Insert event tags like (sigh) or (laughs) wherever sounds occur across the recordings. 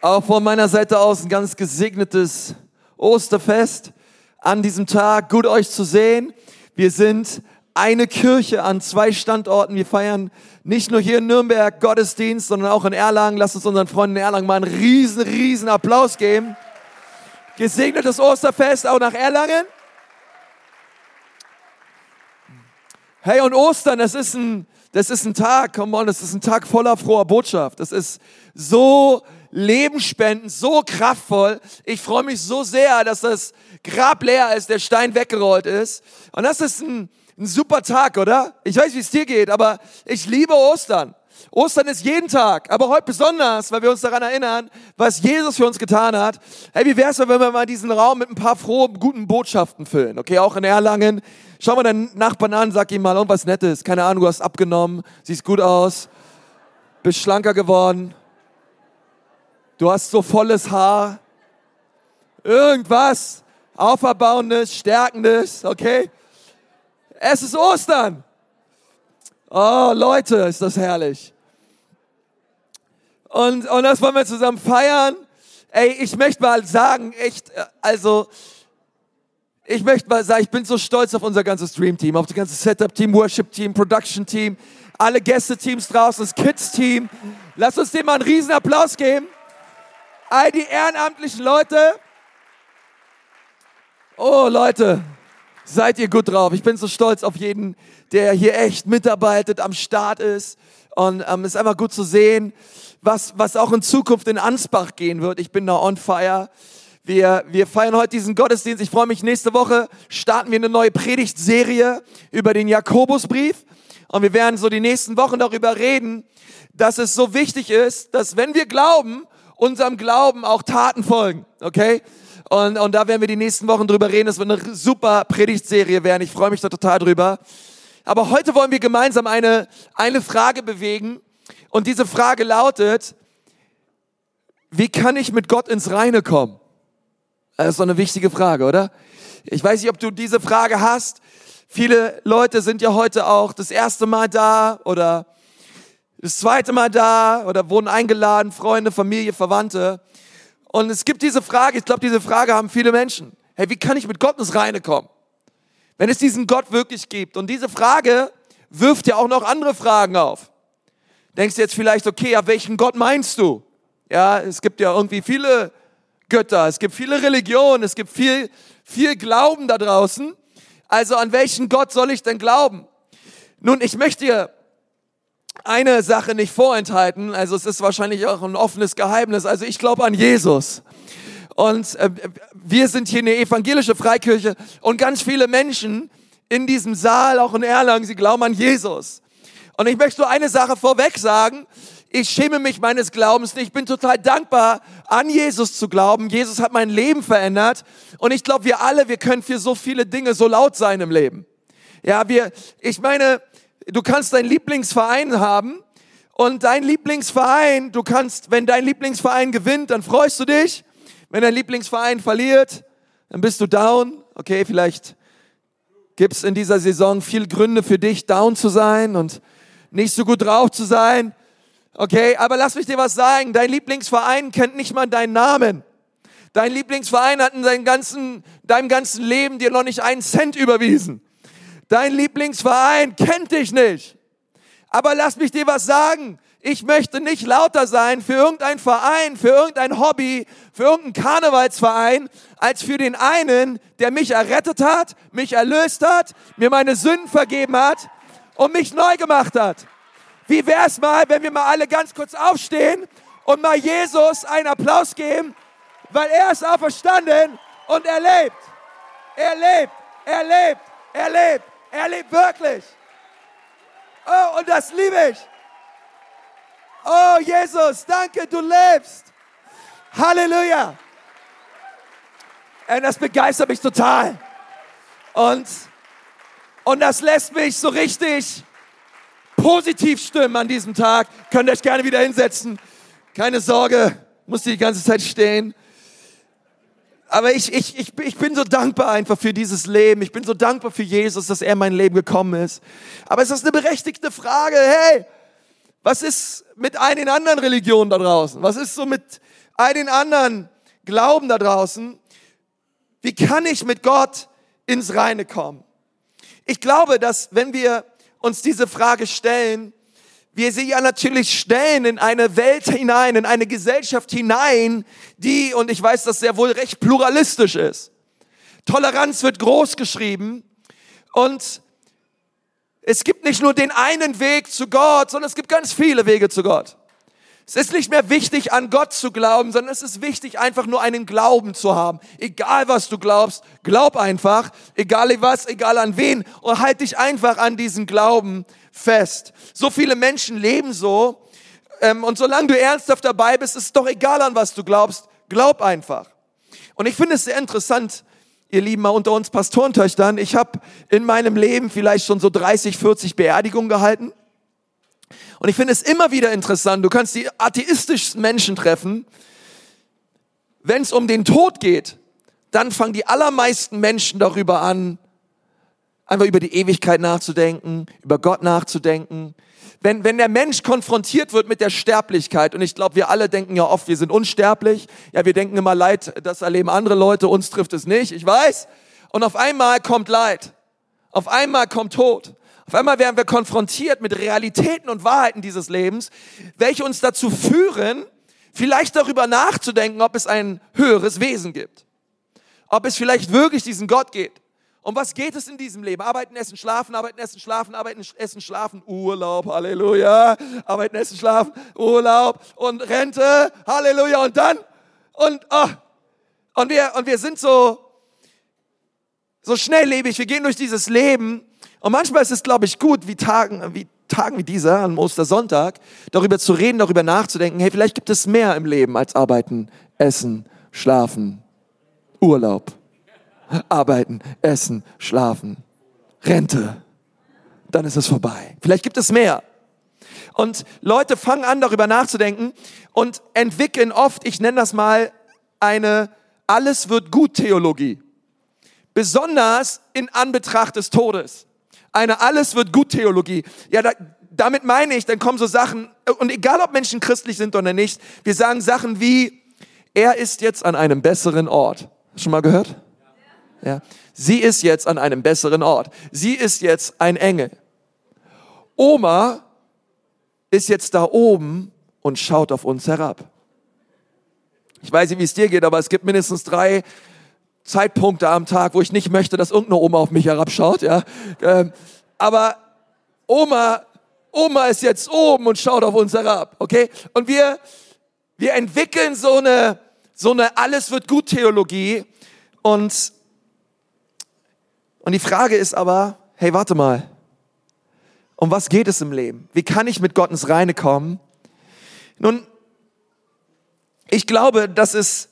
Auch von meiner Seite aus ein ganz gesegnetes Osterfest an diesem Tag. Gut euch zu sehen. Wir sind eine Kirche an zwei Standorten. Wir feiern nicht nur hier in Nürnberg Gottesdienst, sondern auch in Erlangen. Lasst uns unseren Freunden in Erlangen mal einen riesen, riesen Applaus geben. Gesegnetes Osterfest auch nach Erlangen. Hey, und Ostern, das ist ein, das ist ein Tag, come on, das ist ein Tag voller froher Botschaft. Das ist so lebensspendend, so kraftvoll. Ich freue mich so sehr, dass das Grab leer ist, der Stein weggerollt ist. Und das ist ein, ein super Tag, oder? Ich weiß, wie es dir geht, aber ich liebe Ostern. Ostern ist jeden Tag, aber heute besonders, weil wir uns daran erinnern, was Jesus für uns getan hat. Hey, wie wär's, wenn wir mal diesen Raum mit ein paar frohen, guten Botschaften füllen? Okay, auch in Erlangen. Schau mal deinen Nachbarn an, sag ihm mal irgendwas Nettes. Keine Ahnung, du hast abgenommen, siehst gut aus, bist schlanker geworden. Du hast so volles Haar. Irgendwas Auferbauendes, Stärkendes, okay? Es ist Ostern. Oh, Leute, ist das herrlich. Und, und das wollen wir zusammen feiern. Ey, ich möchte mal sagen, echt, also, ich möchte mal sagen, ich bin so stolz auf unser ganzes Dream-Team, auf das ganze Setup-Team, Worship-Team, Production-Team, alle Gäste-Teams draußen, das Kids-Team. Lass uns dem mal einen riesen Applaus geben. All die ehrenamtlichen Leute. Oh, Leute, seid ihr gut drauf. Ich bin so stolz auf jeden, der hier echt mitarbeitet, am Start ist. Und ähm, es ist einfach gut zu sehen, was, was auch in Zukunft in Ansbach gehen wird. Ich bin da on fire. Wir, wir feiern heute diesen Gottesdienst. Ich freue mich, nächste Woche starten wir eine neue Predigtserie über den Jakobusbrief. Und wir werden so die nächsten Wochen darüber reden, dass es so wichtig ist, dass wenn wir glauben, unserem Glauben auch Taten folgen. Okay? Und, und da werden wir die nächsten Wochen drüber reden. Das wird eine super Predigtserie werden. Ich freue mich da total drüber. Aber heute wollen wir gemeinsam eine, eine Frage bewegen. Und diese Frage lautet, wie kann ich mit Gott ins Reine kommen? Das ist doch eine wichtige Frage, oder? Ich weiß nicht, ob du diese Frage hast. Viele Leute sind ja heute auch das erste Mal da oder das zweite Mal da oder wurden eingeladen, Freunde, Familie, Verwandte. Und es gibt diese Frage, ich glaube, diese Frage haben viele Menschen. Hey, wie kann ich mit Gott ins Reine kommen? Wenn es diesen Gott wirklich gibt. Und diese Frage wirft ja auch noch andere Fragen auf. Denkst du jetzt vielleicht, okay, ja, welchen Gott meinst du? Ja, es gibt ja irgendwie viele Götter, es gibt viele Religionen, es gibt viel, viel Glauben da draußen. Also an welchen Gott soll ich denn glauben? Nun, ich möchte dir eine Sache nicht vorenthalten. Also es ist wahrscheinlich auch ein offenes Geheimnis. Also ich glaube an Jesus. Und äh, wir sind hier eine evangelische Freikirche und ganz viele Menschen in diesem Saal, auch in Erlangen, sie glauben an Jesus. Und ich möchte nur eine Sache vorweg sagen. Ich schäme mich meines Glaubens nicht. Ich bin total dankbar, an Jesus zu glauben. Jesus hat mein Leben verändert. Und ich glaube, wir alle, wir können für so viele Dinge so laut sein im Leben. Ja, wir, ich meine, du kannst deinen Lieblingsverein haben und dein Lieblingsverein, du kannst, wenn dein Lieblingsverein gewinnt, dann freust du dich. Wenn dein Lieblingsverein verliert, dann bist du down. Okay, vielleicht gibt's in dieser Saison viel Gründe für dich, down zu sein und nicht so gut drauf zu sein. Okay, aber lass mich dir was sagen. Dein Lieblingsverein kennt nicht mal deinen Namen. Dein Lieblingsverein hat in deinem ganzen, deinem ganzen Leben dir noch nicht einen Cent überwiesen. Dein Lieblingsverein kennt dich nicht. Aber lass mich dir was sagen. Ich möchte nicht lauter sein für irgendeinen Verein, für irgendein Hobby, für irgendeinen Karnevalsverein, als für den einen, der mich errettet hat, mich erlöst hat, mir meine Sünden vergeben hat und mich neu gemacht hat. Wie wär's mal, wenn wir mal alle ganz kurz aufstehen und mal Jesus einen Applaus geben, weil er ist auferstanden und er lebt. Er lebt, er lebt, er lebt. Er lebt wirklich. Oh, und das liebe ich. Oh, Jesus, danke, du lebst. Halleluja. Und das begeistert mich total. Und, und das lässt mich so richtig positiv stimmen an diesem Tag. Könnt ihr euch gerne wieder hinsetzen. Keine Sorge, muss die ganze Zeit stehen. Aber ich, ich, ich, ich bin so dankbar einfach für dieses Leben. Ich bin so dankbar für Jesus, dass er in mein Leben gekommen ist. Aber es ist eine berechtigte Frage. Hey, was ist mit den anderen Religionen da draußen? Was ist so mit den anderen Glauben da draußen, wie kann ich mit Gott ins Reine kommen? Ich glaube, dass wenn wir uns diese Frage stellen, wir sie ja natürlich stellen in eine Welt hinein, in eine Gesellschaft hinein, die, und ich weiß, dass sehr wohl recht pluralistisch ist. Toleranz wird groß geschrieben und es gibt nicht nur den einen Weg zu Gott, sondern es gibt ganz viele Wege zu Gott. Es ist nicht mehr wichtig, an Gott zu glauben, sondern es ist wichtig, einfach nur einen Glauben zu haben. Egal was du glaubst, glaub einfach. Egal was, egal an wen. Und halt dich einfach an diesen Glauben fest. So viele Menschen leben so. Ähm, und solange du ernsthaft dabei bist, ist es doch egal, an was du glaubst. Glaub einfach. Und ich finde es sehr interessant, ihr Lieben, mal unter uns Pastorentöchtern. Ich habe in meinem Leben vielleicht schon so 30, 40 Beerdigungen gehalten. Und ich finde es immer wieder interessant, du kannst die atheistischsten Menschen treffen. Wenn es um den Tod geht, dann fangen die allermeisten Menschen darüber an, einfach über die Ewigkeit nachzudenken, über Gott nachzudenken. Wenn, wenn der Mensch konfrontiert wird mit der Sterblichkeit, und ich glaube, wir alle denken ja oft, wir sind unsterblich, ja, wir denken immer Leid, das erleben andere Leute, uns trifft es nicht, ich weiß. Und auf einmal kommt Leid, auf einmal kommt Tod. Auf einmal werden wir konfrontiert mit Realitäten und Wahrheiten dieses Lebens, welche uns dazu führen, vielleicht darüber nachzudenken, ob es ein höheres Wesen gibt. Ob es vielleicht wirklich diesen Gott gibt. Um was geht es in diesem Leben? Arbeiten, essen, schlafen, arbeiten, essen, schlafen, arbeiten, essen, schlafen, Urlaub, Halleluja. Arbeiten, essen, schlafen, Urlaub und Rente, Halleluja. Und dann, und, oh, und wir, und wir sind so, so schnelllebig, wir gehen durch dieses Leben und manchmal ist es, glaube ich, gut, wie Tagen, wie Tagen wie dieser, an Ostersonntag, darüber zu reden, darüber nachzudenken, hey, vielleicht gibt es mehr im Leben als arbeiten, essen, schlafen, Urlaub. Arbeiten, essen, schlafen, Rente. Dann ist es vorbei. Vielleicht gibt es mehr. Und Leute fangen an, darüber nachzudenken und entwickeln oft, ich nenne das mal, eine Alles wird gut Theologie. Besonders in Anbetracht des Todes eine Alles wird gut Theologie. Ja, da, damit meine ich, dann kommen so Sachen, und egal ob Menschen christlich sind oder nicht, wir sagen Sachen wie, er ist jetzt an einem besseren Ort. Schon mal gehört? Ja. Sie ist jetzt an einem besseren Ort. Sie ist jetzt ein Engel. Oma ist jetzt da oben und schaut auf uns herab. Ich weiß nicht, wie es dir geht, aber es gibt mindestens drei Zeitpunkte am Tag, wo ich nicht möchte, dass irgendeine Oma auf mich herabschaut, ja. Ähm, aber Oma, Oma ist jetzt oben und schaut auf uns herab, okay? Und wir, wir entwickeln so eine, so eine alles wird gut Theologie und, und die Frage ist aber, hey, warte mal. Um was geht es im Leben? Wie kann ich mit Gott ins Reine kommen? Nun, ich glaube, dass es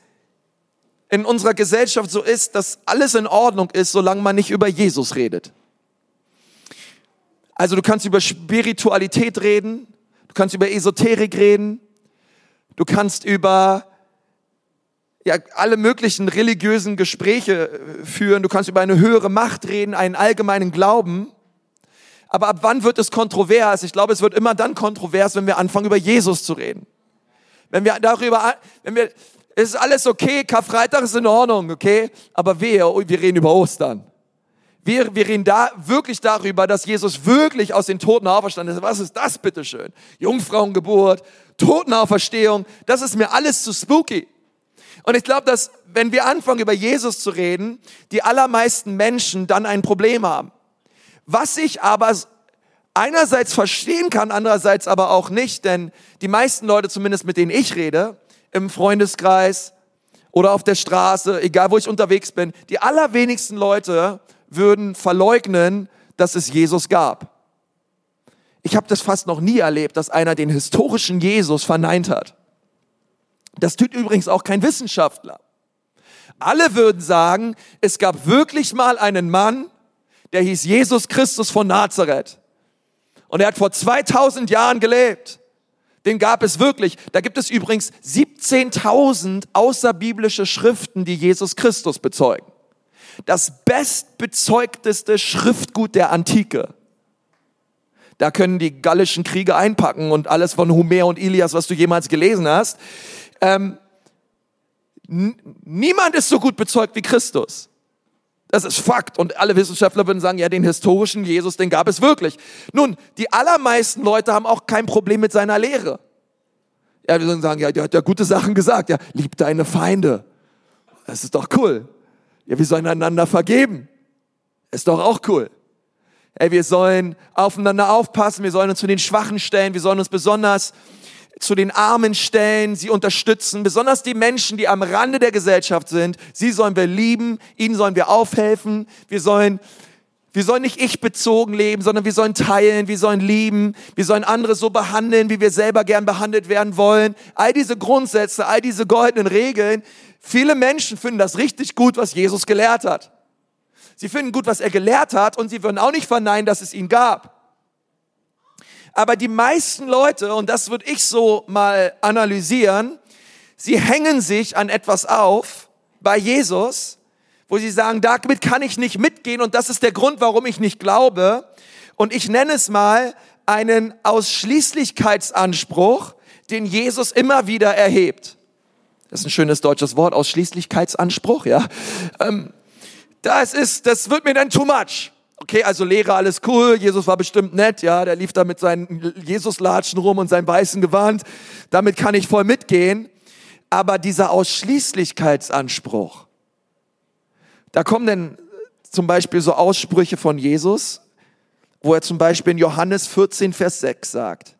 in unserer Gesellschaft so ist, dass alles in Ordnung ist, solange man nicht über Jesus redet. Also du kannst über Spiritualität reden, du kannst über Esoterik reden, du kannst über ja, alle möglichen religiösen Gespräche äh, führen, du kannst über eine höhere Macht reden, einen allgemeinen Glauben. Aber ab wann wird es kontrovers? Ich glaube, es wird immer dann kontrovers, wenn wir anfangen, über Jesus zu reden. Wenn wir darüber, wenn wir, es ist alles okay, Karfreitag ist in Ordnung, okay? Aber wir, wir reden über Ostern. Wir, wir reden da wirklich darüber, dass Jesus wirklich aus den Toten auferstanden ist. Was ist das bitteschön? Jungfrauengeburt, Totenauferstehung, das ist mir alles zu spooky. Und ich glaube, dass wenn wir anfangen, über Jesus zu reden, die allermeisten Menschen dann ein Problem haben. Was ich aber einerseits verstehen kann, andererseits aber auch nicht, denn die meisten Leute, zumindest mit denen ich rede, im Freundeskreis oder auf der Straße, egal wo ich unterwegs bin, die allerwenigsten Leute würden verleugnen, dass es Jesus gab. Ich habe das fast noch nie erlebt, dass einer den historischen Jesus verneint hat. Das tut übrigens auch kein Wissenschaftler. Alle würden sagen, es gab wirklich mal einen Mann, der hieß Jesus Christus von Nazareth. Und er hat vor 2000 Jahren gelebt den gab es wirklich. Da gibt es übrigens 17.000 außerbiblische Schriften, die Jesus Christus bezeugen. Das bestbezeugteste Schriftgut der Antike. Da können die gallischen Kriege einpacken und alles von Homer und Ilias, was du jemals gelesen hast. Ähm, niemand ist so gut bezeugt wie Christus. Das ist Fakt. Und alle Wissenschaftler würden sagen, ja, den historischen Jesus, den gab es wirklich. Nun, die allermeisten Leute haben auch kein Problem mit seiner Lehre. Ja, wir würden sagen, ja, der hat ja gute Sachen gesagt. Ja, lieb deine Feinde. Das ist doch cool. Ja, wir sollen einander vergeben. Ist doch auch cool. Ey, wir sollen aufeinander aufpassen, wir sollen uns zu den Schwachen stellen, wir sollen uns besonders zu den Armen stellen, sie unterstützen, besonders die Menschen, die am Rande der Gesellschaft sind. Sie sollen wir lieben, ihnen sollen wir aufhelfen. Wir sollen, wir sollen nicht ich bezogen leben, sondern wir sollen teilen, wir sollen lieben, wir sollen andere so behandeln, wie wir selber gern behandelt werden wollen. All diese Grundsätze, all diese goldenen Regeln. Viele Menschen finden das richtig gut, was Jesus gelehrt hat. Sie finden gut, was er gelehrt hat und sie würden auch nicht verneinen, dass es ihn gab. Aber die meisten Leute, und das würde ich so mal analysieren, sie hängen sich an etwas auf bei Jesus, wo sie sagen, damit kann ich nicht mitgehen und das ist der Grund, warum ich nicht glaube. Und ich nenne es mal einen Ausschließlichkeitsanspruch, den Jesus immer wieder erhebt. Das ist ein schönes deutsches Wort, Ausschließlichkeitsanspruch, ja. Ähm, das ist, das wird mir dann too much. Okay, also Lehre, alles cool, Jesus war bestimmt nett, ja, der lief da mit seinen Jesus-Latschen rum und seinem weißen Gewand, damit kann ich voll mitgehen. Aber dieser Ausschließlichkeitsanspruch, da kommen denn zum Beispiel so Aussprüche von Jesus, wo er zum Beispiel in Johannes 14, Vers 6 sagt,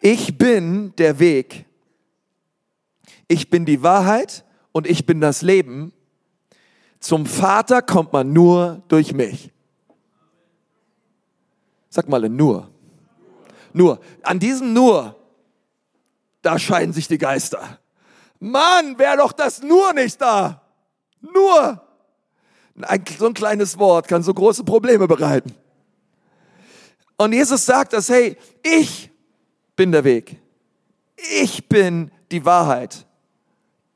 ich bin der Weg, ich bin die Wahrheit und ich bin das Leben. Zum Vater kommt man nur durch mich. Sag mal nur. Nur. An diesem nur, da scheiden sich die Geister. Mann, wäre doch das nur nicht da. Nur. Ein, so ein kleines Wort kann so große Probleme bereiten. Und Jesus sagt das, hey, ich bin der Weg. Ich bin die Wahrheit.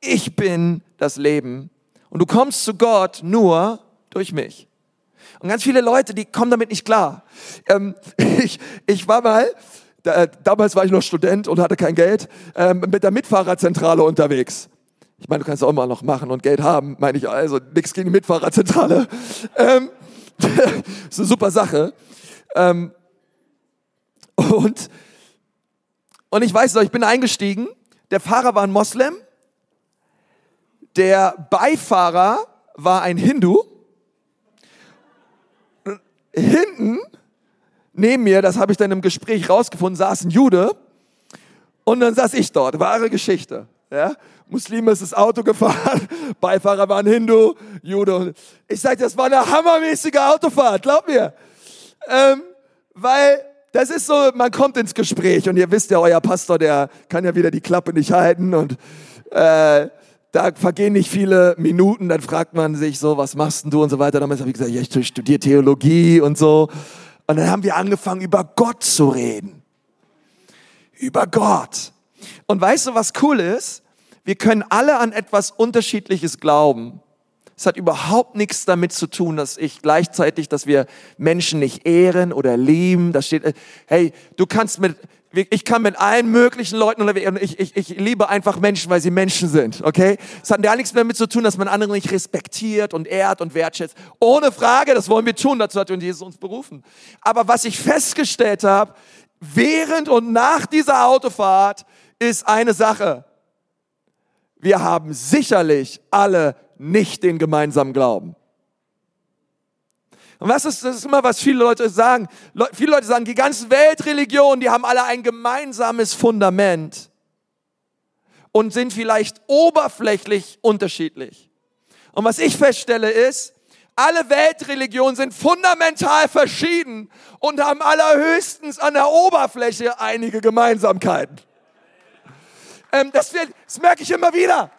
Ich bin das Leben. Und du kommst zu Gott nur durch mich. Und ganz viele Leute, die kommen damit nicht klar. Ähm, (laughs) ich, ich war mal, da, damals war ich noch Student und hatte kein Geld, ähm, mit der Mitfahrerzentrale unterwegs. Ich meine, du kannst auch immer noch machen und Geld haben, meine ich also. Nichts gegen die Mitfahrerzentrale. Ähm, (laughs) ist eine super Sache. Ähm, und, und ich weiß noch, ich bin eingestiegen. Der Fahrer war ein Moslem. Der Beifahrer war ein Hindu hinten neben mir, das habe ich dann im Gespräch rausgefunden, saß ein Jude und dann saß ich dort. Wahre Geschichte. Ja? Muslim ist das Auto gefahren, (laughs) Beifahrer war ein Hindu, Jude. Ich sage, das war eine hammermäßige Autofahrt, glaub mir. Ähm, weil das ist so, man kommt ins Gespräch und ihr wisst ja, euer Pastor, der kann ja wieder die Klappe nicht halten und äh, da vergehen nicht viele Minuten, dann fragt man sich so, was machst denn du und so weiter. Damals habe ich gesagt, ja, ich studiere Theologie und so. Und dann haben wir angefangen, über Gott zu reden. Über Gott. Und weißt du, was cool ist? Wir können alle an etwas Unterschiedliches glauben. Es hat überhaupt nichts damit zu tun, dass ich gleichzeitig, dass wir Menschen nicht ehren oder lieben. Da steht, hey, du kannst mit, ich kann mit allen möglichen Leuten unterwegs, ich, ich, ich liebe einfach Menschen, weil sie Menschen sind, okay? Es hat ja nichts damit zu tun, dass man andere nicht respektiert und ehrt und wertschätzt. Ohne Frage, das wollen wir tun, dazu hat Jesus uns berufen. Aber was ich festgestellt habe, während und nach dieser Autofahrt, ist eine Sache. Wir haben sicherlich alle nicht den gemeinsamen Glauben. Und was ist, das ist immer, was viele Leute sagen. Le viele Leute sagen, die ganzen Weltreligionen, die haben alle ein gemeinsames Fundament und sind vielleicht oberflächlich unterschiedlich. Und was ich feststelle ist, alle Weltreligionen sind fundamental verschieden und haben allerhöchstens an der Oberfläche einige Gemeinsamkeiten. Ähm, das, wird, das merke ich immer wieder.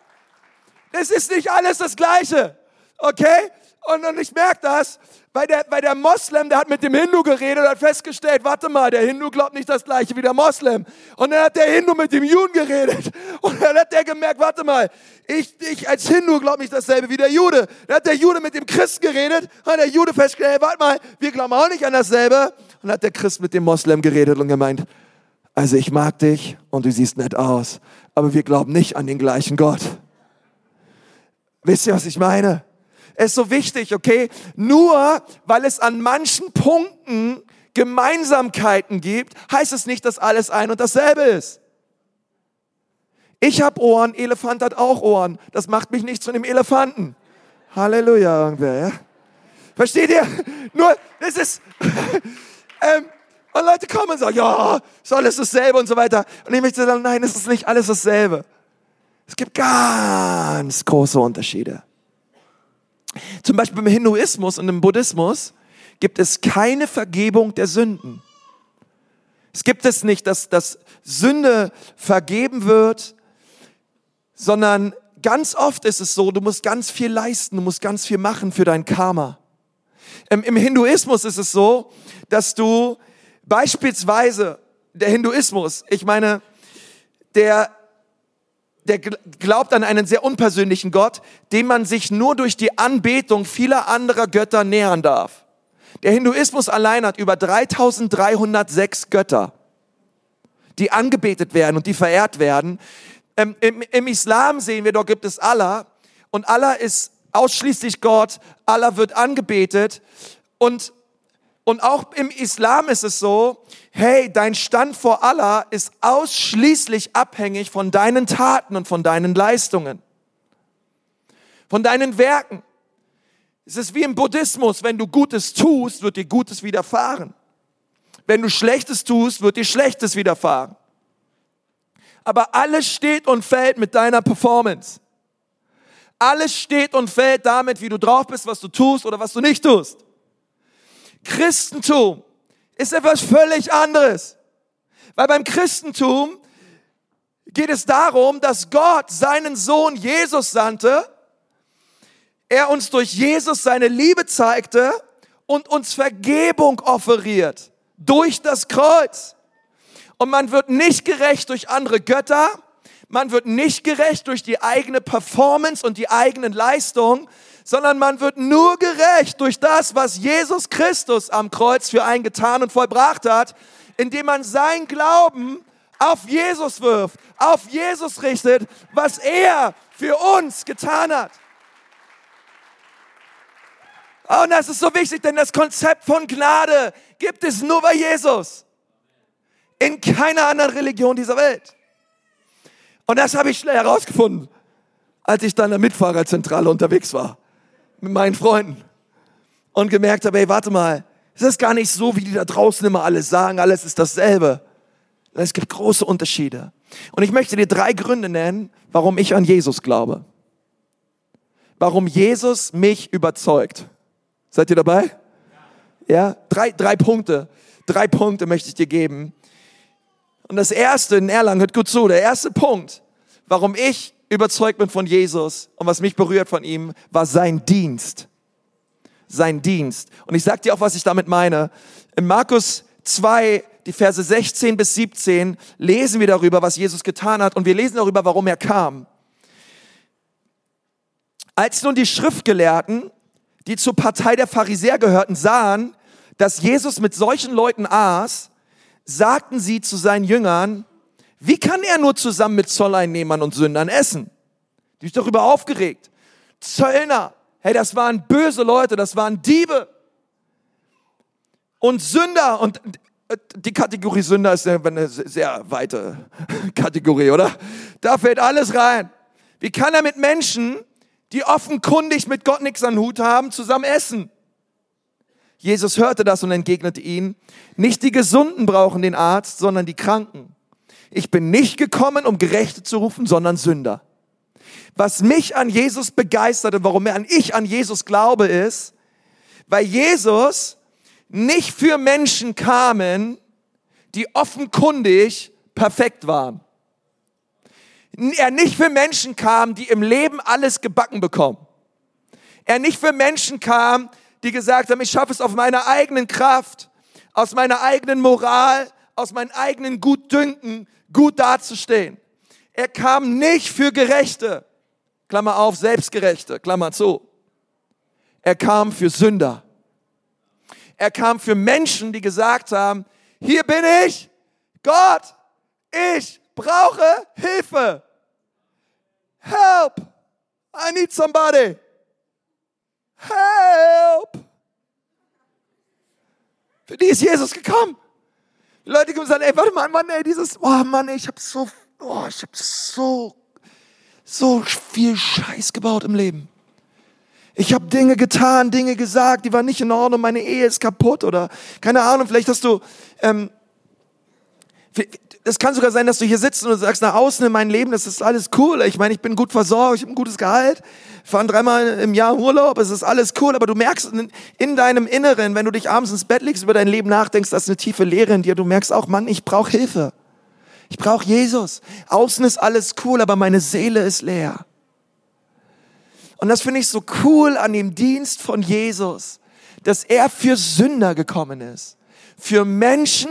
Es ist nicht alles das Gleiche. Okay? Und, und ich merke das, weil der, weil der Moslem, der hat mit dem Hindu geredet und hat festgestellt, warte mal, der Hindu glaubt nicht das gleiche wie der Moslem. Und dann hat der Hindu mit dem Juden geredet. (laughs) Und dann hat der gemerkt, warte mal, ich, ich als Hindu glaube nicht dasselbe wie der Jude. Dann hat der Jude mit dem Christ geredet und hat der Jude festgestellt, hey, warte mal, wir glauben auch nicht an dasselbe. Und dann hat der Christ mit dem Moslem geredet und gemeint, also ich mag dich und du siehst nett aus, aber wir glauben nicht an den gleichen Gott. Wisst ihr, was ich meine? Ist so wichtig, okay? Nur weil es an manchen Punkten Gemeinsamkeiten gibt, heißt es nicht, dass alles ein und dasselbe ist. Ich habe Ohren, Elefant hat auch Ohren. Das macht mich nicht zu einem Elefanten. Halleluja, irgendwer, ja? Versteht ihr? Nur, es ist, (laughs) ähm, und Leute kommen und sagen, ja, ist alles dasselbe und so weiter. Und ich möchte sagen, nein, es ist nicht alles dasselbe. Es gibt ganz große Unterschiede. Zum Beispiel im Hinduismus und im Buddhismus gibt es keine Vergebung der Sünden. Es gibt es nicht, dass, dass Sünde vergeben wird, sondern ganz oft ist es so, du musst ganz viel leisten, du musst ganz viel machen für dein Karma. Im, im Hinduismus ist es so, dass du beispielsweise, der Hinduismus, ich meine, der der glaubt an einen sehr unpersönlichen Gott, dem man sich nur durch die Anbetung vieler anderer Götter nähern darf. Der Hinduismus allein hat über 3306 Götter, die angebetet werden und die verehrt werden. Ähm, im, Im Islam sehen wir, dort gibt es Allah und Allah ist ausschließlich Gott, Allah wird angebetet und und auch im Islam ist es so, hey, dein Stand vor Allah ist ausschließlich abhängig von deinen Taten und von deinen Leistungen, von deinen Werken. Es ist wie im Buddhismus, wenn du Gutes tust, wird dir Gutes widerfahren. Wenn du Schlechtes tust, wird dir Schlechtes widerfahren. Aber alles steht und fällt mit deiner Performance. Alles steht und fällt damit, wie du drauf bist, was du tust oder was du nicht tust. Christentum ist etwas völlig anderes. Weil beim Christentum geht es darum, dass Gott seinen Sohn Jesus sandte, er uns durch Jesus seine Liebe zeigte und uns Vergebung offeriert durch das Kreuz. Und man wird nicht gerecht durch andere Götter, man wird nicht gerecht durch die eigene Performance und die eigenen Leistungen, sondern man wird nur gerecht durch das, was Jesus Christus am Kreuz für einen getan und vollbracht hat, indem man sein Glauben auf Jesus wirft, auf Jesus richtet, was er für uns getan hat. Oh, und das ist so wichtig, denn das Konzept von Gnade gibt es nur bei Jesus. In keiner anderen Religion dieser Welt. Und das habe ich schnell herausgefunden, als ich dann in der Mitfahrerzentrale unterwegs war mit meinen Freunden und gemerkt habe, hey, warte mal, es ist gar nicht so, wie die da draußen immer alles sagen, alles ist dasselbe. Es gibt große Unterschiede. Und ich möchte dir drei Gründe nennen, warum ich an Jesus glaube. Warum Jesus mich überzeugt. Seid ihr dabei? Ja, drei, drei Punkte. Drei Punkte möchte ich dir geben. Und das erste in Erlangen, hört gut zu, der erste Punkt, warum ich überzeugt bin von Jesus und was mich berührt von ihm, war sein Dienst. Sein Dienst. Und ich sag dir auch, was ich damit meine. In Markus 2, die Verse 16 bis 17, lesen wir darüber, was Jesus getan hat und wir lesen darüber, warum er kam. Als nun die Schriftgelehrten, die zur Partei der Pharisäer gehörten, sahen, dass Jesus mit solchen Leuten aß, sagten sie zu seinen Jüngern, wie kann er nur zusammen mit Zolleinnehmern und Sündern essen? Die ist darüber aufgeregt. Zöllner, hey, das waren böse Leute, das waren Diebe. Und Sünder, und die Kategorie Sünder ist eine sehr weite (laughs) Kategorie, oder? Da fällt alles rein. Wie kann er mit Menschen, die offenkundig mit Gott nichts an Hut haben, zusammen essen? Jesus hörte das und entgegnete ihnen, nicht die Gesunden brauchen den Arzt, sondern die Kranken ich bin nicht gekommen, um Gerechte zu rufen, sondern Sünder. Was mich an Jesus begeisterte, warum ich an Jesus glaube, ist, weil Jesus nicht für Menschen kamen, die offenkundig perfekt waren. Er nicht für Menschen kam, die im Leben alles gebacken bekommen. Er nicht für Menschen kam, die gesagt haben, ich schaffe es auf meiner eigenen Kraft, aus meiner eigenen Moral, aus meinem eigenen Gutdünken, gut dazustehen. Er kam nicht für Gerechte, Klammer auf, Selbstgerechte, Klammer zu. Er kam für Sünder. Er kam für Menschen, die gesagt haben, hier bin ich, Gott, ich brauche Hilfe. Help. I need somebody. Help. Für die ist Jesus gekommen. Leute kommen und sagen, ey, warte mal, Mann, ey, dieses, oh Mann, ey, ich hab so, oh, ich hab so, so viel Scheiß gebaut im Leben. Ich habe Dinge getan, Dinge gesagt, die waren nicht in Ordnung, meine Ehe ist kaputt oder keine Ahnung, vielleicht hast du, ähm, es kann sogar sein, dass du hier sitzt und du sagst nach außen in meinem Leben, das ist alles cool. Ich meine, ich bin gut versorgt, ich habe ein gutes Gehalt, fahren dreimal im Jahr Urlaub, es ist alles cool, aber du merkst in deinem Inneren, wenn du dich abends ins Bett legst, über dein Leben nachdenkst, das ist eine tiefe Leere in dir. Du merkst auch, Mann, ich brauche Hilfe. Ich brauche Jesus. Außen ist alles cool, aber meine Seele ist leer. Und das finde ich so cool an dem Dienst von Jesus, dass er für Sünder gekommen ist. Für Menschen,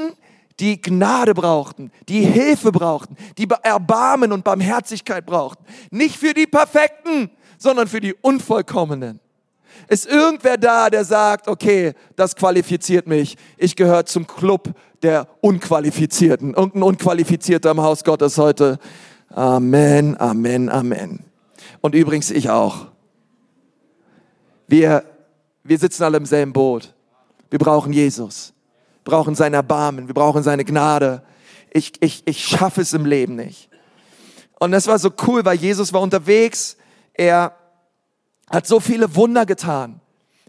die Gnade brauchten, die Hilfe brauchten, die Erbarmen und Barmherzigkeit brauchten. Nicht für die Perfekten, sondern für die Unvollkommenen. Ist irgendwer da, der sagt, okay, das qualifiziert mich. Ich gehöre zum Club der Unqualifizierten. Irgendein Unqualifizierter im Haus Gottes heute. Amen, Amen, Amen. Und übrigens ich auch. Wir, wir sitzen alle im selben Boot. Wir brauchen Jesus. Wir brauchen sein Erbarmen. Wir brauchen seine Gnade. Ich, ich, ich schaffe es im Leben nicht. Und das war so cool, weil Jesus war unterwegs. Er hat so viele Wunder getan.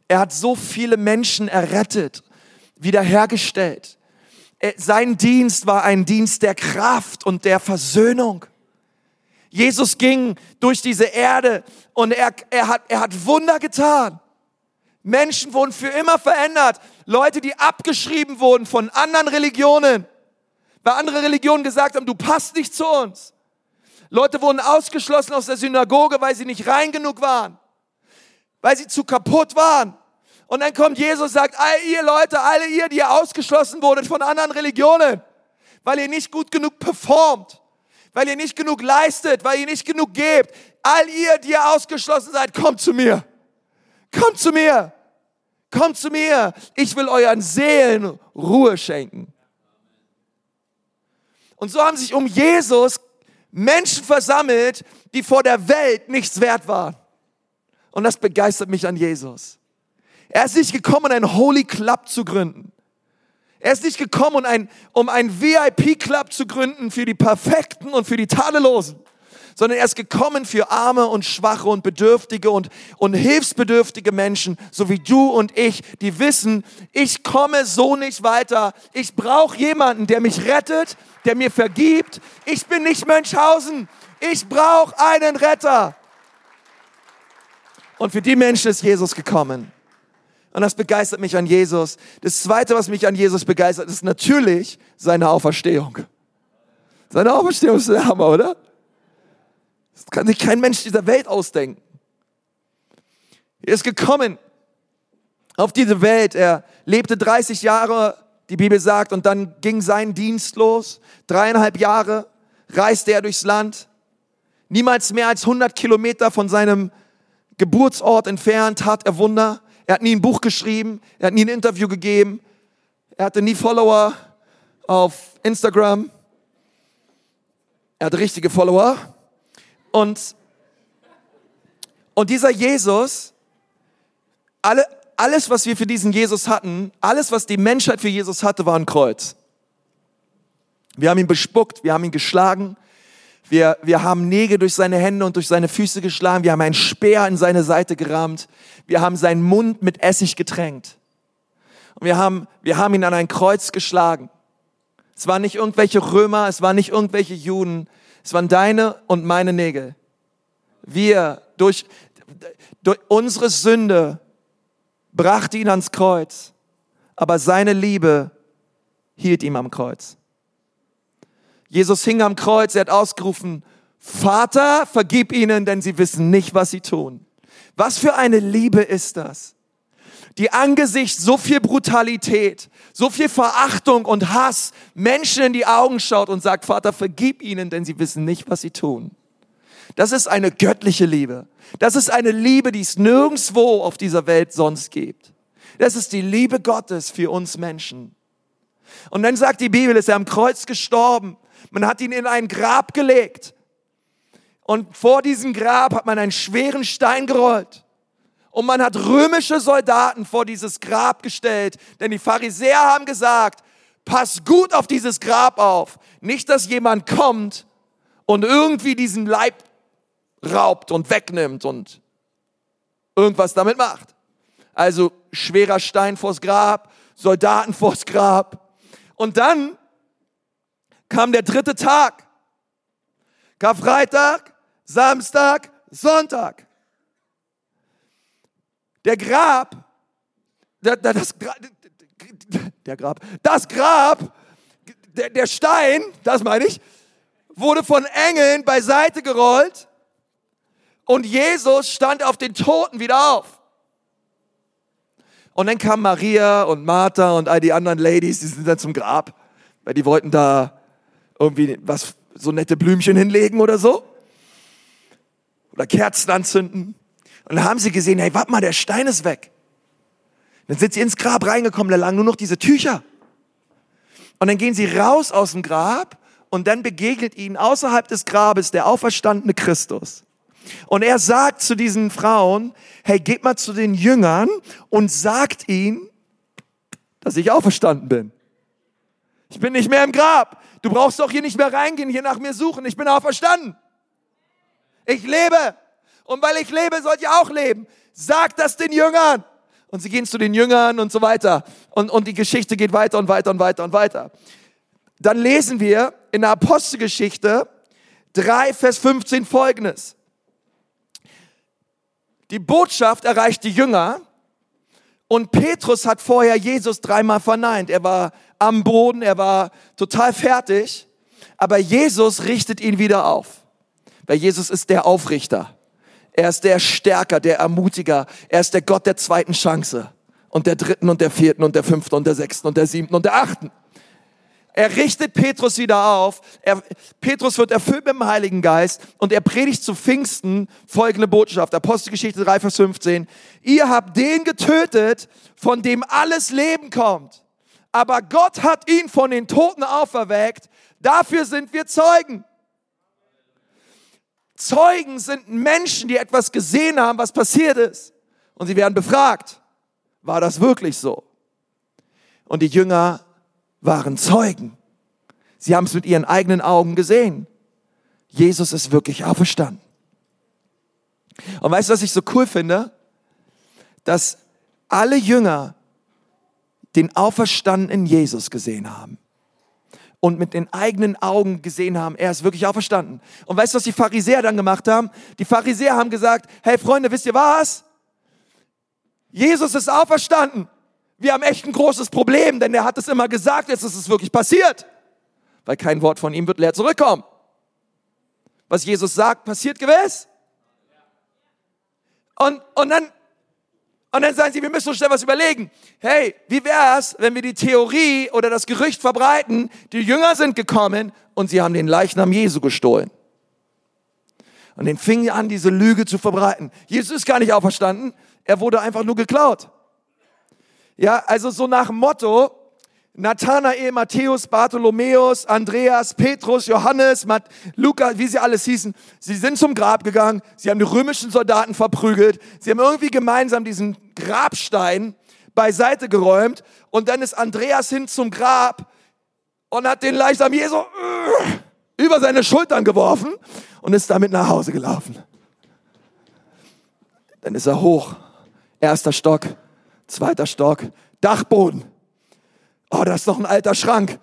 Er hat so viele Menschen errettet, wiederhergestellt. Sein Dienst war ein Dienst der Kraft und der Versöhnung. Jesus ging durch diese Erde und er, er, hat, er hat Wunder getan. Menschen wurden für immer verändert. Leute, die abgeschrieben wurden von anderen Religionen, weil andere Religionen gesagt haben, du passt nicht zu uns. Leute wurden ausgeschlossen aus der Synagoge, weil sie nicht rein genug waren, weil sie zu kaputt waren. Und dann kommt Jesus und sagt, all ihr Leute, alle ihr, die ihr ausgeschlossen wurdet von anderen Religionen, weil ihr nicht gut genug performt, weil ihr nicht genug leistet, weil ihr nicht genug gebt. All ihr, die ihr ausgeschlossen seid, kommt zu mir. Kommt zu mir. Kommt zu mir. Ich will euren Seelen Ruhe schenken. Und so haben sich um Jesus Menschen versammelt, die vor der Welt nichts wert waren. Und das begeistert mich an Jesus. Er ist nicht gekommen, einen Holy Club zu gründen. Er ist nicht gekommen, um ein, einen VIP-Club zu gründen für die Perfekten und für die Tadellosen, sondern er ist gekommen für arme und schwache und bedürftige und, und hilfsbedürftige Menschen, so wie du und ich, die wissen, ich komme so nicht weiter. Ich brauche jemanden, der mich rettet, der mir vergibt. Ich bin nicht Mönchhausen. Ich brauche einen Retter. Und für die Menschen ist Jesus gekommen. Und das begeistert mich an Jesus. Das Zweite, was mich an Jesus begeistert, ist natürlich seine Auferstehung. Seine Auferstehung ist der Hammer, oder? Das kann sich kein Mensch dieser Welt ausdenken. Er ist gekommen auf diese Welt. Er lebte 30 Jahre, die Bibel sagt, und dann ging sein Dienst los. Dreieinhalb Jahre reiste er durchs Land. Niemals mehr als 100 Kilometer von seinem Geburtsort entfernt tat er Wunder. Er hat nie ein Buch geschrieben, er hat nie ein Interview gegeben, er hatte nie Follower auf Instagram. Er hatte richtige Follower. Und, und dieser Jesus, alle, alles, was wir für diesen Jesus hatten, alles, was die Menschheit für Jesus hatte, war ein Kreuz. Wir haben ihn bespuckt, wir haben ihn geschlagen, wir, wir haben Nägel durch seine Hände und durch seine Füße geschlagen. Wir haben einen Speer in seine Seite gerammt. Wir haben seinen Mund mit Essig getränkt. Und wir haben, wir haben ihn an ein Kreuz geschlagen. Es waren nicht irgendwelche Römer, es waren nicht irgendwelche Juden. Es waren deine und meine Nägel. Wir durch, durch unsere Sünde brachte ihn ans Kreuz, aber seine Liebe hielt ihm am Kreuz. Jesus hing am Kreuz, er hat ausgerufen, Vater, vergib ihnen, denn sie wissen nicht, was sie tun. Was für eine Liebe ist das? Die angesichts so viel Brutalität, so viel Verachtung und Hass Menschen in die Augen schaut und sagt, Vater, vergib ihnen, denn sie wissen nicht, was sie tun. Das ist eine göttliche Liebe. Das ist eine Liebe, die es nirgendswo auf dieser Welt sonst gibt. Das ist die Liebe Gottes für uns Menschen. Und dann sagt die Bibel, ist er am Kreuz gestorben man hat ihn in ein Grab gelegt. Und vor diesem Grab hat man einen schweren Stein gerollt. Und man hat römische Soldaten vor dieses Grab gestellt. Denn die Pharisäer haben gesagt, pass gut auf dieses Grab auf. Nicht, dass jemand kommt und irgendwie diesen Leib raubt und wegnimmt und irgendwas damit macht. Also schwerer Stein vors Grab, Soldaten vors Grab. Und dann kam der dritte Tag. Karfreitag, Samstag, Sonntag. Der Grab, das, das, der Grab, das Grab, der, der Stein, das meine ich, wurde von Engeln beiseite gerollt und Jesus stand auf den Toten wieder auf. Und dann kam Maria und Martha und all die anderen Ladies, die sind dann zum Grab, weil die wollten da irgendwie was, so nette Blümchen hinlegen oder so. Oder Kerzen anzünden. Und dann haben sie gesehen, hey, warte mal, der Stein ist weg. Dann sind sie ins Grab reingekommen, da lagen nur noch diese Tücher. Und dann gehen sie raus aus dem Grab und dann begegnet ihnen außerhalb des Grabes der auferstandene Christus. Und er sagt zu diesen Frauen, hey, geht mal zu den Jüngern und sagt ihnen, dass ich auferstanden bin. Ich bin nicht mehr im Grab. Du brauchst doch hier nicht mehr reingehen, hier nach mir suchen. Ich bin auferstanden. Ich lebe. Und weil ich lebe, sollt ihr auch leben. Sagt das den Jüngern. Und sie gehen zu den Jüngern und so weiter. Und, und die Geschichte geht weiter und weiter und weiter und weiter. Dann lesen wir in der Apostelgeschichte 3, Vers 15 folgendes. Die Botschaft erreicht die Jünger und Petrus hat vorher Jesus dreimal verneint. Er war am Boden, er war total fertig, aber Jesus richtet ihn wieder auf. Weil Jesus ist der Aufrichter. Er ist der Stärker, der Ermutiger. Er ist der Gott der zweiten Chance und der dritten und der vierten und der fünften und der sechsten und der siebten und der achten. Er richtet Petrus wieder auf. Er, Petrus wird erfüllt mit dem Heiligen Geist und er predigt zu Pfingsten folgende Botschaft. Apostelgeschichte 3, Vers 15. Ihr habt den getötet, von dem alles Leben kommt. Aber Gott hat ihn von den Toten auferweckt. Dafür sind wir Zeugen. Zeugen sind Menschen, die etwas gesehen haben, was passiert ist. Und sie werden befragt. War das wirklich so? Und die Jünger waren Zeugen. Sie haben es mit ihren eigenen Augen gesehen. Jesus ist wirklich auferstanden. Und weißt du, was ich so cool finde? Dass alle Jünger den auferstandenen Jesus gesehen haben und mit den eigenen Augen gesehen haben, er ist wirklich auferstanden. Und weißt du, was die Pharisäer dann gemacht haben? Die Pharisäer haben gesagt, hey Freunde, wisst ihr was? Jesus ist auferstanden. Wir haben echt ein großes Problem, denn er hat es immer gesagt, jetzt ist es wirklich passiert. Weil kein Wort von ihm wird leer zurückkommen. Was Jesus sagt, passiert gewiss. Und, und dann und dann sagen sie, wir müssen uns schnell was überlegen. Hey, wie wär's, wenn wir die Theorie oder das Gerücht verbreiten, die Jünger sind gekommen und sie haben den Leichnam Jesu gestohlen. Und den fingen an, diese Lüge zu verbreiten. Jesus ist gar nicht auferstanden, er wurde einfach nur geklaut. Ja, also so nach dem Motto, Nathanael, Matthäus, Bartholomäus, Andreas, Petrus, Johannes, Mat Lukas, wie sie alles hießen, sie sind zum Grab gegangen, sie haben die römischen Soldaten verprügelt, sie haben irgendwie gemeinsam diesen Grabstein beiseite geräumt und dann ist Andreas hin zum Grab und hat den Leichnam Jesu äh, über seine Schultern geworfen und ist damit nach Hause gelaufen. Dann ist er hoch, erster Stock, zweiter Stock, Dachboden Oh, da ist noch ein alter Schrank.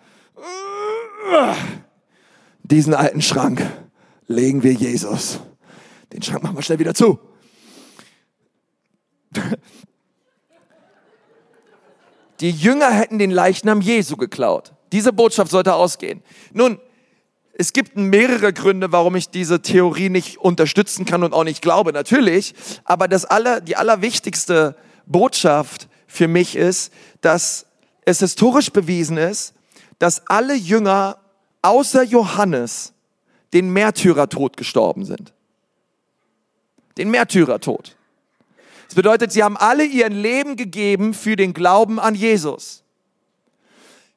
Diesen alten Schrank legen wir Jesus. Den Schrank machen wir schnell wieder zu. Die Jünger hätten den Leichnam Jesu geklaut. Diese Botschaft sollte ausgehen. Nun, es gibt mehrere Gründe, warum ich diese Theorie nicht unterstützen kann und auch nicht glaube, natürlich. Aber das aller, die allerwichtigste Botschaft für mich ist, dass es historisch bewiesen ist, dass alle Jünger außer Johannes den Märtyrertod gestorben sind. Den Märtyrertod. Das bedeutet, sie haben alle ihr Leben gegeben für den Glauben an Jesus.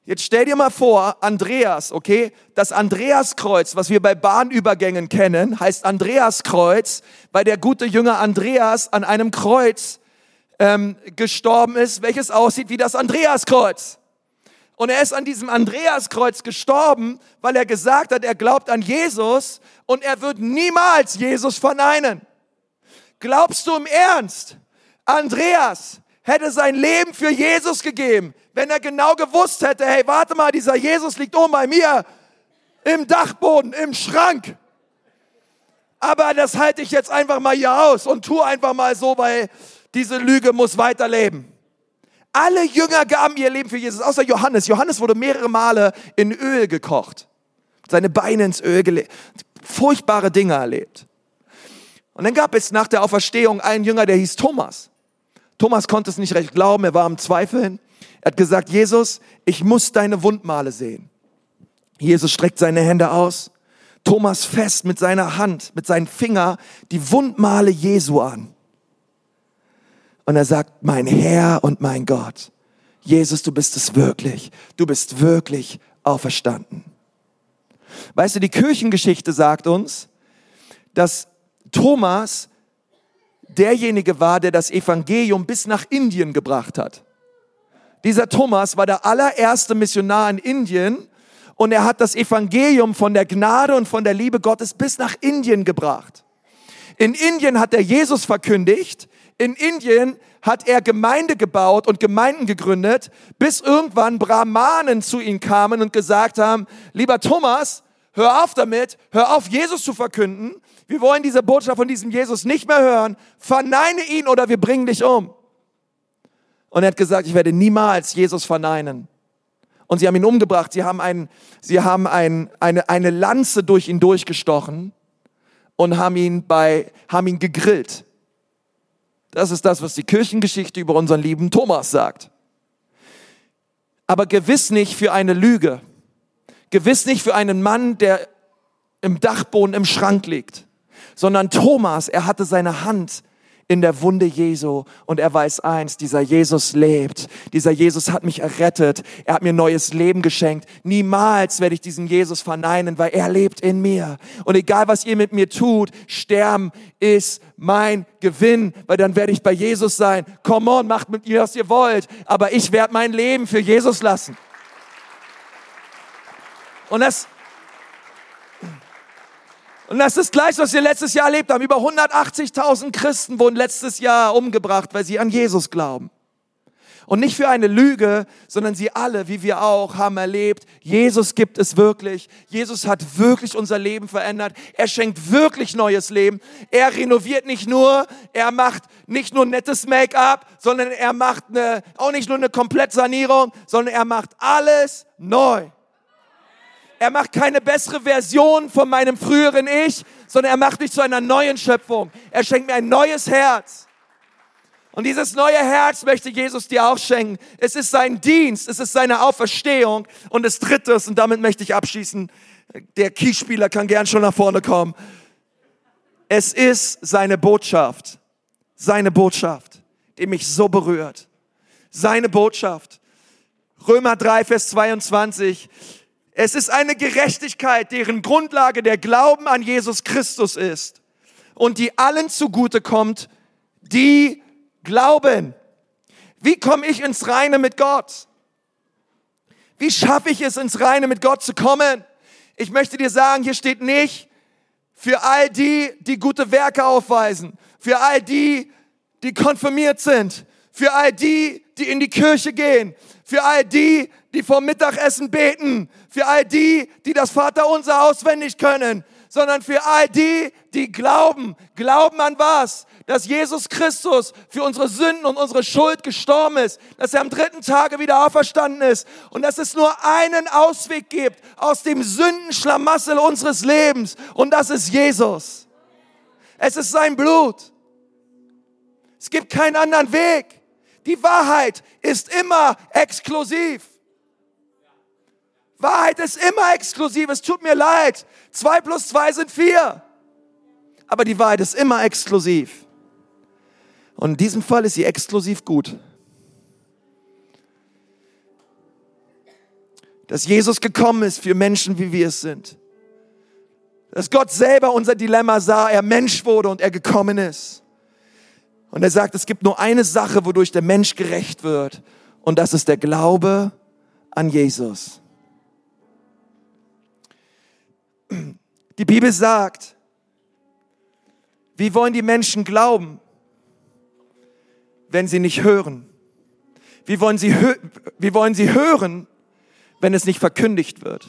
Jetzt stell dir mal vor, Andreas, okay? Das Andreaskreuz, was wir bei Bahnübergängen kennen, heißt Andreaskreuz, weil der gute Jünger Andreas an einem Kreuz ähm, gestorben ist, welches aussieht wie das Andreaskreuz. Und er ist an diesem Andreaskreuz gestorben, weil er gesagt hat, er glaubt an Jesus und er wird niemals Jesus verneinen. Glaubst du im Ernst? Andreas hätte sein Leben für Jesus gegeben, wenn er genau gewusst hätte, hey, warte mal, dieser Jesus liegt oben bei mir im Dachboden, im Schrank. Aber das halte ich jetzt einfach mal hier aus und tu einfach mal so, weil diese Lüge muss weiterleben. Alle Jünger gaben ihr Leben für Jesus, außer Johannes. Johannes wurde mehrere Male in Öl gekocht, seine Beine ins Öl gelegt, furchtbare Dinge erlebt. Und dann gab es nach der Auferstehung einen Jünger, der hieß Thomas. Thomas konnte es nicht recht glauben, er war am Zweifeln. Er hat gesagt, Jesus, ich muss deine Wundmale sehen. Jesus streckt seine Hände aus. Thomas fest mit seiner Hand, mit seinem Finger die Wundmale Jesu an. Und er sagt, mein Herr und mein Gott, Jesus, du bist es wirklich. Du bist wirklich auferstanden. Weißt du, die Kirchengeschichte sagt uns, dass Thomas derjenige war, der das Evangelium bis nach Indien gebracht hat. Dieser Thomas war der allererste Missionar in Indien und er hat das Evangelium von der Gnade und von der Liebe Gottes bis nach Indien gebracht. In Indien hat er Jesus verkündigt, in Indien hat er Gemeinde gebaut und Gemeinden gegründet, bis irgendwann Brahmanen zu ihm kamen und gesagt haben, lieber Thomas, hör auf damit, hör auf, Jesus zu verkünden. Wir wollen diese Botschaft von diesem Jesus nicht mehr hören. Verneine ihn oder wir bringen dich um. Und er hat gesagt, ich werde niemals Jesus verneinen. Und sie haben ihn umgebracht. Sie haben, ein, sie haben ein, eine, eine Lanze durch ihn durchgestochen und haben ihn, bei, haben ihn gegrillt. Das ist das, was die Kirchengeschichte über unseren lieben Thomas sagt. Aber gewiss nicht für eine Lüge. Gewiss nicht für einen Mann, der im Dachboden im Schrank liegt, sondern Thomas, er hatte seine Hand in der Wunde Jesu und er weiß eins, dieser Jesus lebt. Dieser Jesus hat mich errettet. Er hat mir neues Leben geschenkt. Niemals werde ich diesen Jesus verneinen, weil er lebt in mir. Und egal was ihr mit mir tut, sterben ist mein Gewinn, weil dann werde ich bei Jesus sein. Come on, macht mit mir, was ihr wollt. Aber ich werde mein Leben für Jesus lassen. Und das, und das ist gleich, was wir letztes Jahr erlebt haben. Über 180.000 Christen wurden letztes Jahr umgebracht, weil sie an Jesus glauben. Und nicht für eine Lüge, sondern sie alle, wie wir auch, haben erlebt, Jesus gibt es wirklich. Jesus hat wirklich unser Leben verändert. Er schenkt wirklich neues Leben. Er renoviert nicht nur, er macht nicht nur nettes Make-up, sondern er macht eine, auch nicht nur eine Komplettsanierung, sondern er macht alles neu. Er macht keine bessere Version von meinem früheren Ich, sondern er macht mich zu einer neuen Schöpfung. Er schenkt mir ein neues Herz. Und dieses neue Herz möchte Jesus dir auch schenken. Es ist sein Dienst, es ist seine Auferstehung. Und das Dritte, und damit möchte ich abschließen, der Keyspieler kann gern schon nach vorne kommen. Es ist seine Botschaft, seine Botschaft, die mich so berührt. Seine Botschaft. Römer 3, Vers 22. Es ist eine Gerechtigkeit, deren Grundlage der Glauben an Jesus Christus ist und die allen zugute kommt, die glauben. Wie komme ich ins Reine mit Gott? Wie schaffe ich es, ins Reine mit Gott zu kommen? Ich möchte dir sagen, hier steht nicht für all die, die gute Werke aufweisen, für all die, die konfirmiert sind, für all die, die in die Kirche gehen, für all die, die vor Mittagessen beten, für all die, die das Vaterunser auswendig können, sondern für all die, die glauben. Glauben an was? Dass Jesus Christus für unsere Sünden und unsere Schuld gestorben ist, dass er am dritten Tage wieder auferstanden ist und dass es nur einen Ausweg gibt aus dem Sündenschlamassel unseres Lebens und das ist Jesus. Es ist sein Blut. Es gibt keinen anderen Weg. Die Wahrheit ist immer exklusiv. Wahrheit ist immer exklusiv. Es tut mir leid. Zwei plus zwei sind vier. Aber die Wahrheit ist immer exklusiv. Und in diesem Fall ist sie exklusiv gut. dass Jesus gekommen ist für Menschen, wie wir es sind. Dass Gott selber unser Dilemma sah, er Mensch wurde und er gekommen ist. Und er sagt, es gibt nur eine Sache, wodurch der Mensch gerecht wird. Und das ist der Glaube an Jesus. Die Bibel sagt, wie wollen die Menschen glauben, wenn sie nicht hören? Wie wollen sie, wie wollen sie hören, wenn es nicht verkündigt wird?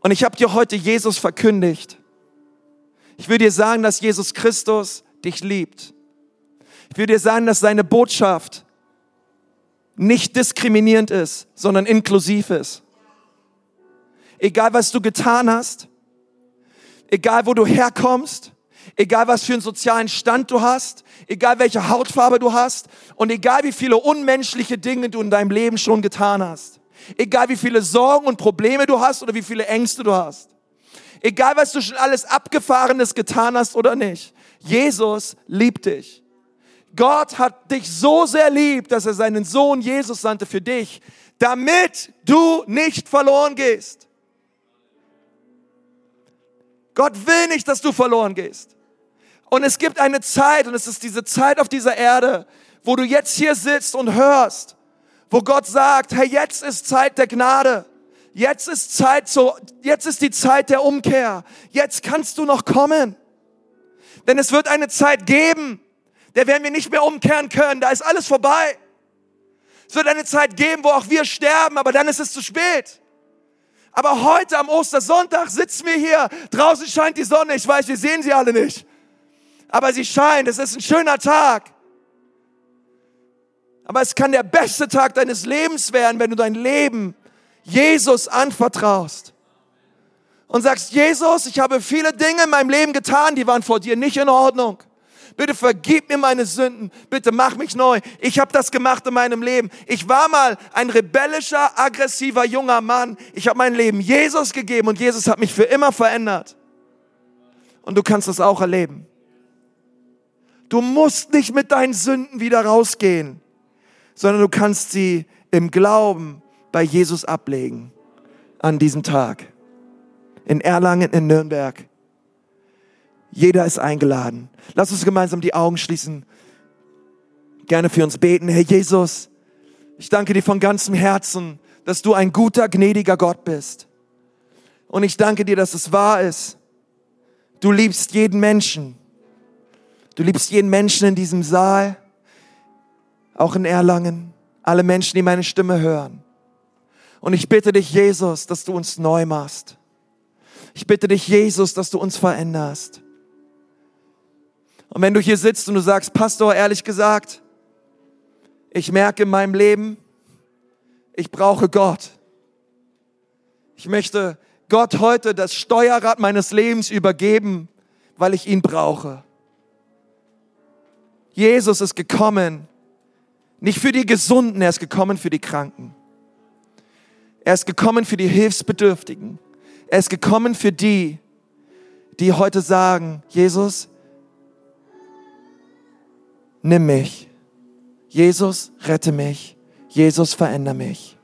Und ich habe dir heute Jesus verkündigt. Ich will dir sagen, dass Jesus Christus dich liebt. Ich will dir sagen, dass seine Botschaft nicht diskriminierend ist, sondern inklusiv ist. Egal was du getan hast, egal wo du herkommst, egal was für einen sozialen Stand du hast, egal welche Hautfarbe du hast und egal wie viele unmenschliche Dinge du in deinem Leben schon getan hast, egal wie viele Sorgen und Probleme du hast oder wie viele Ängste du hast, egal was du schon alles Abgefahrenes getan hast oder nicht, Jesus liebt dich. Gott hat dich so sehr lieb, dass er seinen Sohn Jesus sandte für dich, damit du nicht verloren gehst. Gott will nicht, dass du verloren gehst. Und es gibt eine Zeit, und es ist diese Zeit auf dieser Erde, wo du jetzt hier sitzt und hörst, wo Gott sagt, hey, jetzt ist Zeit der Gnade. Jetzt ist Zeit so, jetzt ist die Zeit der Umkehr. Jetzt kannst du noch kommen. Denn es wird eine Zeit geben, der werden wir nicht mehr umkehren können. Da ist alles vorbei. Es wird eine Zeit geben, wo auch wir sterben, aber dann ist es zu spät. Aber heute am Ostersonntag sitzen wir hier. Draußen scheint die Sonne. Ich weiß, wir sehen sie alle nicht. Aber sie scheint. Es ist ein schöner Tag. Aber es kann der beste Tag deines Lebens werden, wenn du dein Leben Jesus anvertraust. Und sagst, Jesus, ich habe viele Dinge in meinem Leben getan, die waren vor dir nicht in Ordnung. Bitte vergib mir meine Sünden. Bitte mach mich neu. Ich habe das gemacht in meinem Leben. Ich war mal ein rebellischer, aggressiver junger Mann. Ich habe mein Leben Jesus gegeben und Jesus hat mich für immer verändert. Und du kannst das auch erleben. Du musst nicht mit deinen Sünden wieder rausgehen, sondern du kannst sie im Glauben bei Jesus ablegen an diesem Tag. In Erlangen, in Nürnberg. Jeder ist eingeladen. Lass uns gemeinsam die Augen schließen. Gerne für uns beten. Herr Jesus, ich danke dir von ganzem Herzen, dass du ein guter, gnädiger Gott bist. Und ich danke dir, dass es wahr ist. Du liebst jeden Menschen. Du liebst jeden Menschen in diesem Saal, auch in Erlangen, alle Menschen, die meine Stimme hören. Und ich bitte dich, Jesus, dass du uns neu machst. Ich bitte dich, Jesus, dass du uns veränderst. Und wenn du hier sitzt und du sagst, Pastor, ehrlich gesagt, ich merke in meinem Leben, ich brauche Gott. Ich möchte Gott heute das Steuerrad meines Lebens übergeben, weil ich ihn brauche. Jesus ist gekommen, nicht für die Gesunden, er ist gekommen für die Kranken. Er ist gekommen für die Hilfsbedürftigen. Er ist gekommen für die, die heute sagen, Jesus, nimm mich. Jesus, rette mich. Jesus, verändere mich.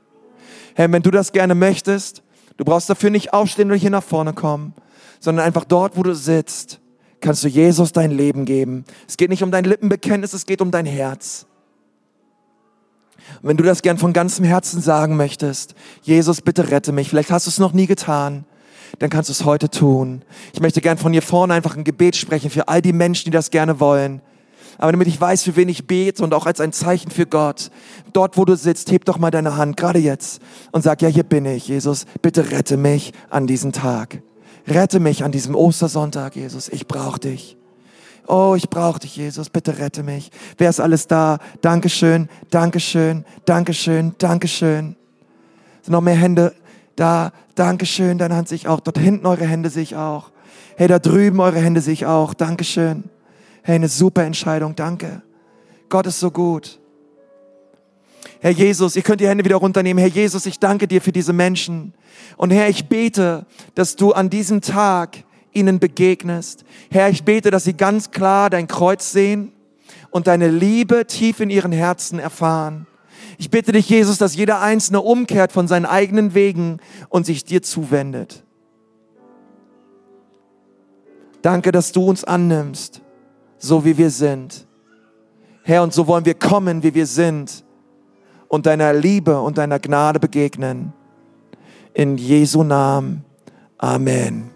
Herr, wenn du das gerne möchtest, du brauchst dafür nicht aufstehen und hier nach vorne kommen, sondern einfach dort, wo du sitzt, kannst du Jesus dein Leben geben. Es geht nicht um dein Lippenbekenntnis, es geht um dein Herz. Und wenn du das gern von ganzem Herzen sagen möchtest, Jesus, bitte rette mich, vielleicht hast du es noch nie getan, dann kannst du es heute tun. Ich möchte gern von hier vorne einfach ein Gebet sprechen für all die Menschen, die das gerne wollen. Aber damit ich weiß, für wen ich bete und auch als ein Zeichen für Gott, dort wo du sitzt, heb doch mal deine Hand, gerade jetzt, und sag, ja, hier bin ich, Jesus, bitte rette mich an diesem Tag. Rette mich an diesem Ostersonntag, Jesus, ich brauche dich. Oh, ich brauche dich, Jesus, bitte rette mich. Wer ist alles da? Dankeschön, Dankeschön, Dankeschön, Dankeschön. Sind noch mehr Hände da? Dankeschön, deine Hand sehe ich auch. Dort hinten eure Hände sehe ich auch. Hey, da drüben eure Hände sehe ich auch. Dankeschön. Hey, eine super Entscheidung, danke. Gott ist so gut. Herr Jesus, ihr könnt die Hände wieder runternehmen. Herr Jesus, ich danke dir für diese Menschen. Und Herr, ich bete, dass du an diesem Tag ihnen begegnest. Herr, ich bete, dass sie ganz klar dein Kreuz sehen und deine Liebe tief in ihren Herzen erfahren. Ich bitte dich, Jesus, dass jeder Einzelne umkehrt von seinen eigenen Wegen und sich dir zuwendet. Danke, dass du uns annimmst, so wie wir sind. Herr, und so wollen wir kommen, wie wir sind und deiner Liebe und deiner Gnade begegnen. In Jesu Namen. Amen.